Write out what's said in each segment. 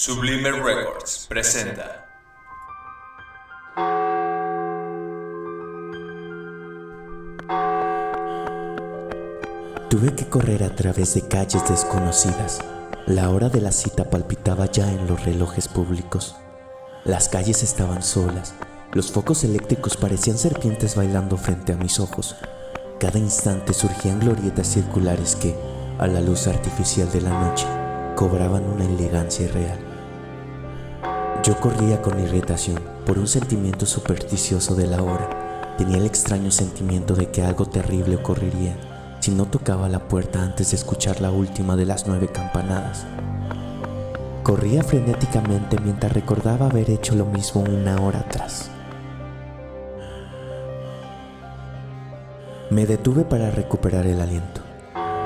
Sublime Records presenta. Tuve que correr a través de calles desconocidas. La hora de la cita palpitaba ya en los relojes públicos. Las calles estaban solas. Los focos eléctricos parecían serpientes bailando frente a mis ojos. Cada instante surgían glorietas circulares que, a la luz artificial de la noche, cobraban una elegancia irreal. Yo corría con irritación por un sentimiento supersticioso de la hora. Tenía el extraño sentimiento de que algo terrible ocurriría si no tocaba la puerta antes de escuchar la última de las nueve campanadas. Corría frenéticamente mientras recordaba haber hecho lo mismo una hora atrás. Me detuve para recuperar el aliento.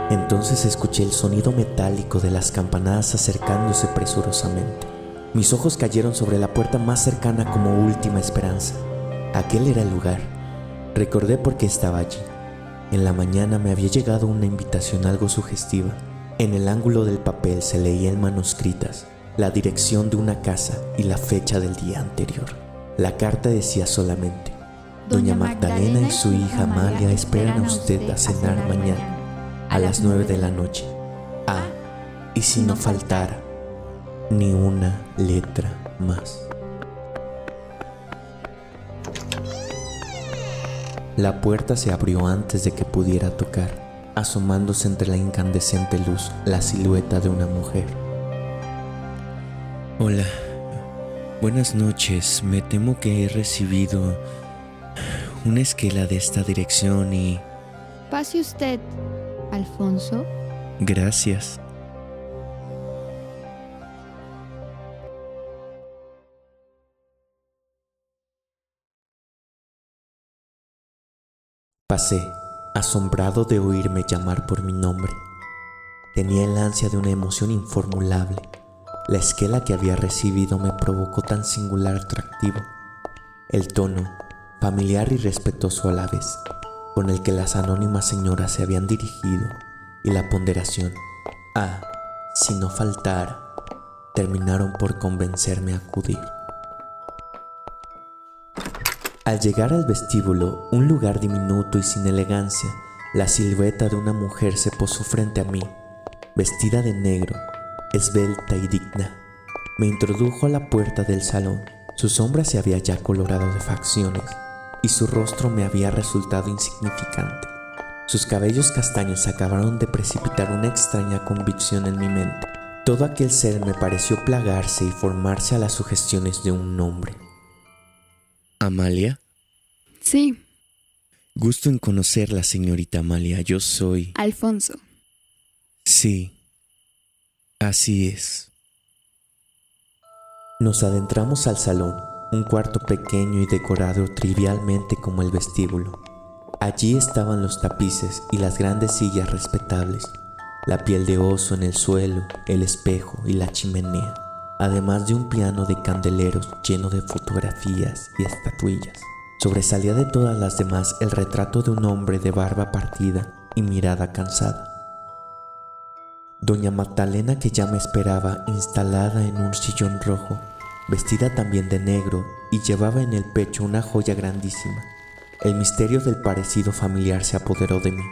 Entonces escuché el sonido metálico de las campanadas acercándose presurosamente. Mis ojos cayeron sobre la puerta más cercana como última esperanza. Aquel era el lugar. Recordé por qué estaba allí. En la mañana me había llegado una invitación algo sugestiva. En el ángulo del papel se leía en manuscritas la dirección de una casa y la fecha del día anterior. La carta decía solamente, Doña Magdalena y su hija Amalia esperan a usted a cenar mañana a las nueve de la noche. Ah, y si no faltara ni una letra más. La puerta se abrió antes de que pudiera tocar, asomándose entre la incandescente luz la silueta de una mujer. Hola, buenas noches. Me temo que he recibido una esquela de esta dirección y... Pase usted, Alfonso. Gracias. Pasé, asombrado de oírme llamar por mi nombre. Tenía el ansia de una emoción informulable. La esquela que había recibido me provocó tan singular atractivo. El tono, familiar y respetuoso a la vez, con el que las anónimas señoras se habían dirigido, y la ponderación, ah, si no faltara, terminaron por convencerme a acudir. Al llegar al vestíbulo, un lugar diminuto y sin elegancia, la silueta de una mujer se posó frente a mí, vestida de negro, esbelta y digna. Me introdujo a la puerta del salón. Su sombra se había ya colorado de facciones y su rostro me había resultado insignificante. Sus cabellos castaños acabaron de precipitar una extraña convicción en mi mente. Todo aquel ser me pareció plagarse y formarse a las sugestiones de un nombre. Amalia. Sí. Gusto en conocerla, señorita Amalia. Yo soy... Alfonso. Sí. Así es. Nos adentramos al salón, un cuarto pequeño y decorado trivialmente como el vestíbulo. Allí estaban los tapices y las grandes sillas respetables, la piel de oso en el suelo, el espejo y la chimenea además de un piano de candeleros lleno de fotografías y estatuillas. Sobresalía de todas las demás el retrato de un hombre de barba partida y mirada cansada. Doña Magdalena que ya me esperaba instalada en un sillón rojo, vestida también de negro y llevaba en el pecho una joya grandísima. El misterio del parecido familiar se apoderó de mí.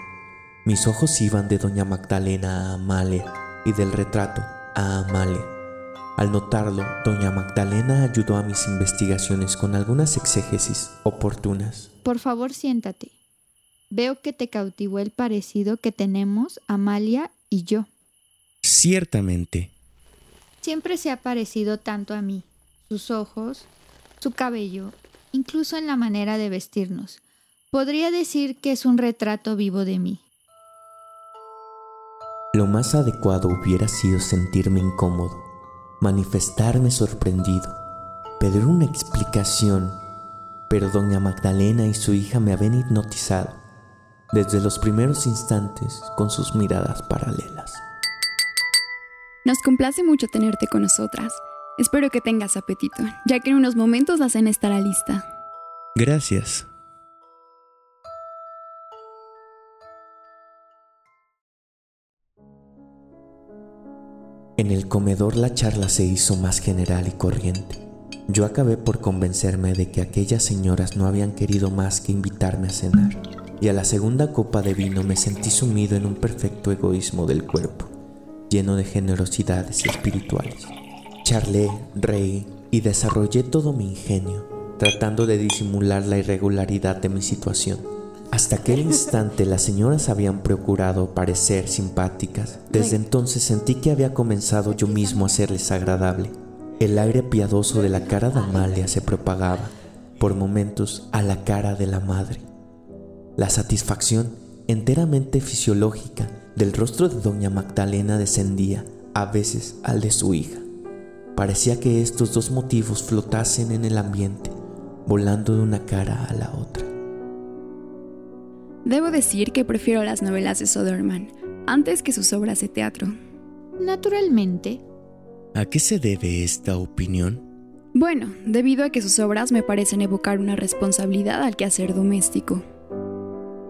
Mis ojos iban de Doña Magdalena a Amalia y del retrato a Amalia. Al notarlo, doña Magdalena ayudó a mis investigaciones con algunas exégesis oportunas. Por favor, siéntate. Veo que te cautivó el parecido que tenemos Amalia y yo. Ciertamente. Siempre se ha parecido tanto a mí. Sus ojos, su cabello, incluso en la manera de vestirnos. Podría decir que es un retrato vivo de mí. Lo más adecuado hubiera sido sentirme incómodo manifestarme sorprendido, pedir una explicación, pero doña Magdalena y su hija me habían hipnotizado desde los primeros instantes con sus miradas paralelas. Nos complace mucho tenerte con nosotras. Espero que tengas apetito, ya que en unos momentos la cena estará lista. Gracias. En el comedor la charla se hizo más general y corriente. Yo acabé por convencerme de que aquellas señoras no habían querido más que invitarme a cenar, y a la segunda copa de vino me sentí sumido en un perfecto egoísmo del cuerpo, lleno de generosidades espirituales. Charlé, reí y desarrollé todo mi ingenio, tratando de disimular la irregularidad de mi situación. Hasta aquel instante las señoras habían procurado parecer simpáticas. Desde entonces sentí que había comenzado yo mismo a serles agradable. El aire piadoso de la cara de Amalia se propagaba, por momentos, a la cara de la madre. La satisfacción, enteramente fisiológica, del rostro de doña Magdalena descendía, a veces, al de su hija. Parecía que estos dos motivos flotasen en el ambiente, volando de una cara a la otra. Debo decir que prefiero las novelas de Soderman antes que sus obras de teatro. Naturalmente. ¿A qué se debe esta opinión? Bueno, debido a que sus obras me parecen evocar una responsabilidad al quehacer doméstico.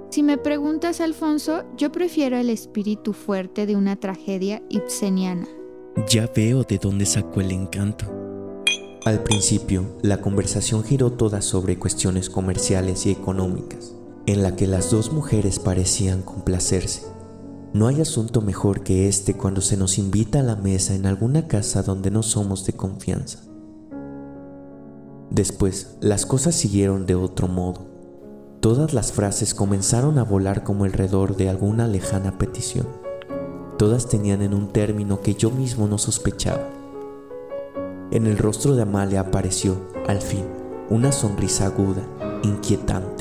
Si me preguntas, Alfonso, yo prefiero el espíritu fuerte de una tragedia ibseniana. Ya veo de dónde sacó el encanto. Al principio, la conversación giró toda sobre cuestiones comerciales y económicas en la que las dos mujeres parecían complacerse. No hay asunto mejor que este cuando se nos invita a la mesa en alguna casa donde no somos de confianza. Después, las cosas siguieron de otro modo. Todas las frases comenzaron a volar como alrededor de alguna lejana petición. Todas tenían en un término que yo mismo no sospechaba. En el rostro de Amalia apareció, al fin, una sonrisa aguda, inquietante.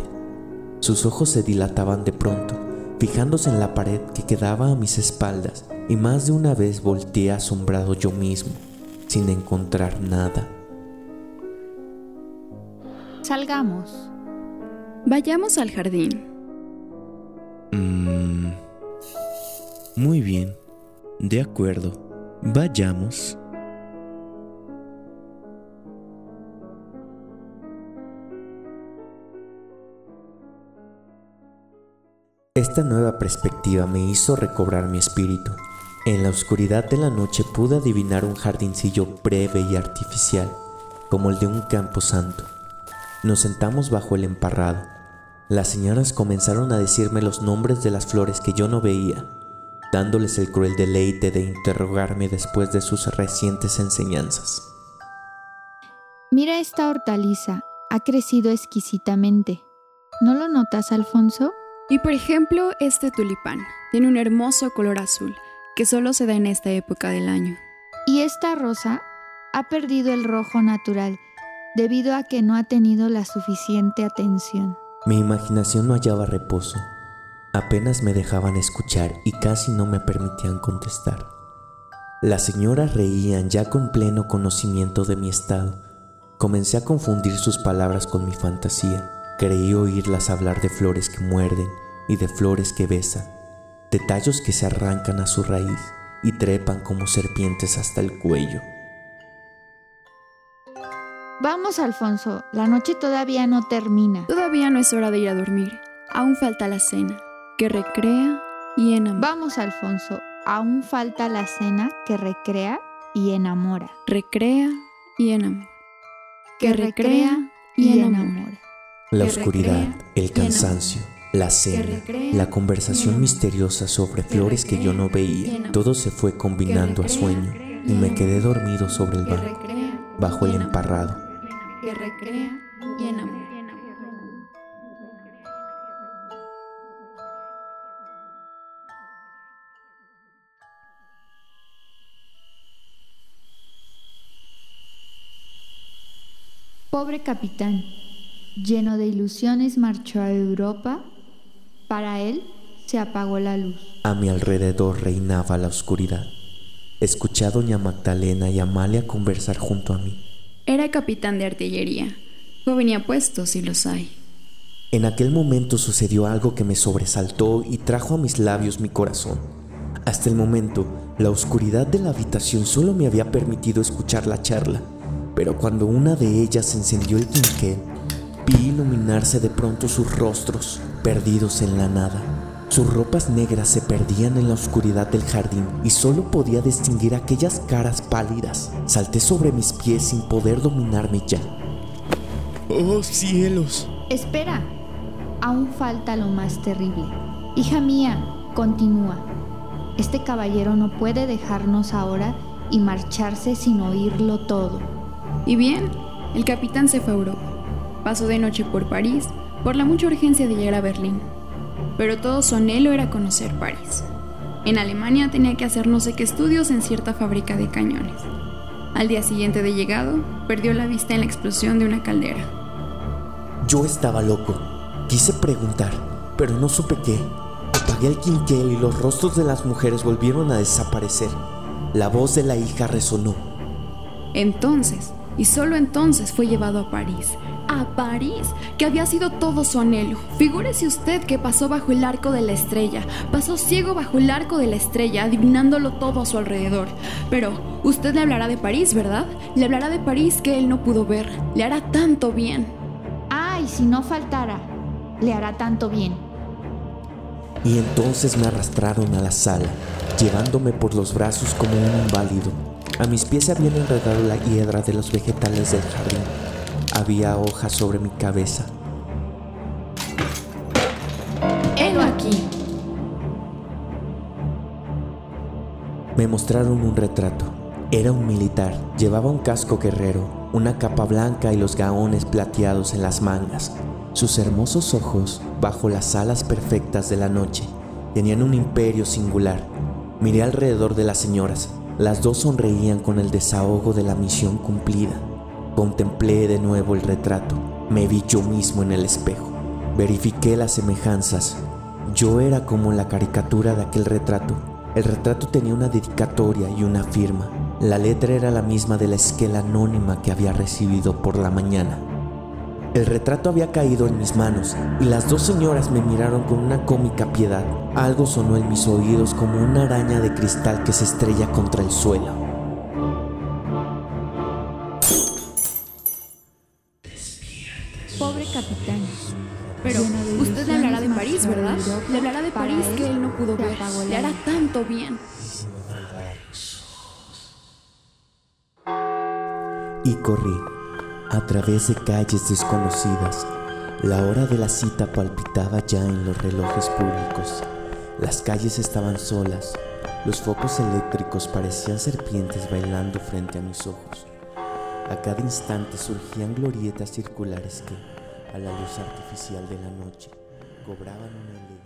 Sus ojos se dilataban de pronto, fijándose en la pared que quedaba a mis espaldas, y más de una vez volteé asombrado yo mismo, sin encontrar nada. Salgamos. Vayamos al jardín. Mm, muy bien, de acuerdo, vayamos. Esta nueva perspectiva me hizo recobrar mi espíritu. En la oscuridad de la noche pude adivinar un jardincillo breve y artificial, como el de un campo santo. Nos sentamos bajo el emparrado. Las señoras comenzaron a decirme los nombres de las flores que yo no veía, dándoles el cruel deleite de interrogarme después de sus recientes enseñanzas. Mira esta hortaliza, ha crecido exquisitamente. ¿No lo notas, Alfonso? Y por ejemplo, este tulipán tiene un hermoso color azul que solo se da en esta época del año. Y esta rosa ha perdido el rojo natural debido a que no ha tenido la suficiente atención. Mi imaginación no hallaba reposo. Apenas me dejaban escuchar y casi no me permitían contestar. Las señoras reían ya con pleno conocimiento de mi estado. Comencé a confundir sus palabras con mi fantasía Creí oírlas hablar de flores que muerden y de flores que besan, de tallos que se arrancan a su raíz y trepan como serpientes hasta el cuello. Vamos, Alfonso, la noche todavía no termina. Todavía no es hora de ir a dormir. Aún falta la cena, que recrea y enamora. Vamos, Alfonso, aún falta la cena que recrea y enamora. Recrea y enamora. Que, recrea, y enamora. La oscuridad, el cansancio, la cena, la conversación misteriosa sobre flores que yo no veía, todo se fue combinando a sueño y me quedé dormido sobre el banco, bajo el emparrado. Pobre capitán, lleno de ilusiones, marchó a Europa. Para él se apagó la luz. A mi alrededor reinaba la oscuridad. Escuché a doña Magdalena y Amalia conversar junto a mí. Era capitán de artillería. Joven y apuesto, si los hay. En aquel momento sucedió algo que me sobresaltó y trajo a mis labios mi corazón. Hasta el momento, la oscuridad de la habitación solo me había permitido escuchar la charla, pero cuando una de ellas encendió el quinqué, Vi iluminarse de pronto sus rostros, perdidos en la nada. Sus ropas negras se perdían en la oscuridad del jardín y solo podía distinguir aquellas caras pálidas. Salté sobre mis pies sin poder dominarme ya. ¡Oh cielos! Espera, aún falta lo más terrible. Hija mía, continúa. Este caballero no puede dejarnos ahora y marcharse sin oírlo todo. Y bien, el capitán se fue a Europa. Pasó de noche por París por la mucha urgencia de llegar a Berlín. Pero todo su anhelo era conocer París. En Alemania tenía que hacer no sé qué estudios en cierta fábrica de cañones. Al día siguiente de llegado, perdió la vista en la explosión de una caldera. Yo estaba loco. Quise preguntar, pero no supe qué. Apagué el quinquel y los rostros de las mujeres volvieron a desaparecer. La voz de la hija resonó. Entonces, y solo entonces fue llevado a París. A París, que había sido todo su anhelo. Figúrese usted que pasó bajo el arco de la estrella, pasó ciego bajo el arco de la estrella, adivinándolo todo a su alrededor. Pero usted le hablará de París, ¿verdad? Le hablará de París que él no pudo ver. Le hará tanto bien. Ay, si no faltara, le hará tanto bien. Y entonces me arrastraron a la sala, llevándome por los brazos como un inválido. A mis pies habían enredado la hiedra de los vegetales del jardín. Había hojas sobre mi cabeza. Helo aquí. Me mostraron un retrato. Era un militar. Llevaba un casco guerrero, una capa blanca y los gaones plateados en las mangas. Sus hermosos ojos, bajo las alas perfectas de la noche, tenían un imperio singular. Miré alrededor de las señoras. Las dos sonreían con el desahogo de la misión cumplida. Contemplé de nuevo el retrato. Me vi yo mismo en el espejo. Verifiqué las semejanzas. Yo era como la caricatura de aquel retrato. El retrato tenía una dedicatoria y una firma. La letra era la misma de la esquela anónima que había recibido por la mañana. El retrato había caído en mis manos y las dos señoras me miraron con una cómica piedad. Algo sonó en mis oídos como una araña de cristal que se estrella contra el suelo. Capitán. Pero usted le hablará de París, ¿verdad? Le hablará de París que él no pudo ver. Le hará tanto bien. Y corrí a través de calles desconocidas. La hora de la cita palpitaba ya en los relojes públicos. Las calles estaban solas. Los focos eléctricos parecían serpientes bailando frente a mis ojos. A cada instante surgían glorietas circulares que, a la luz artificial de la noche, cobraban una elegancia.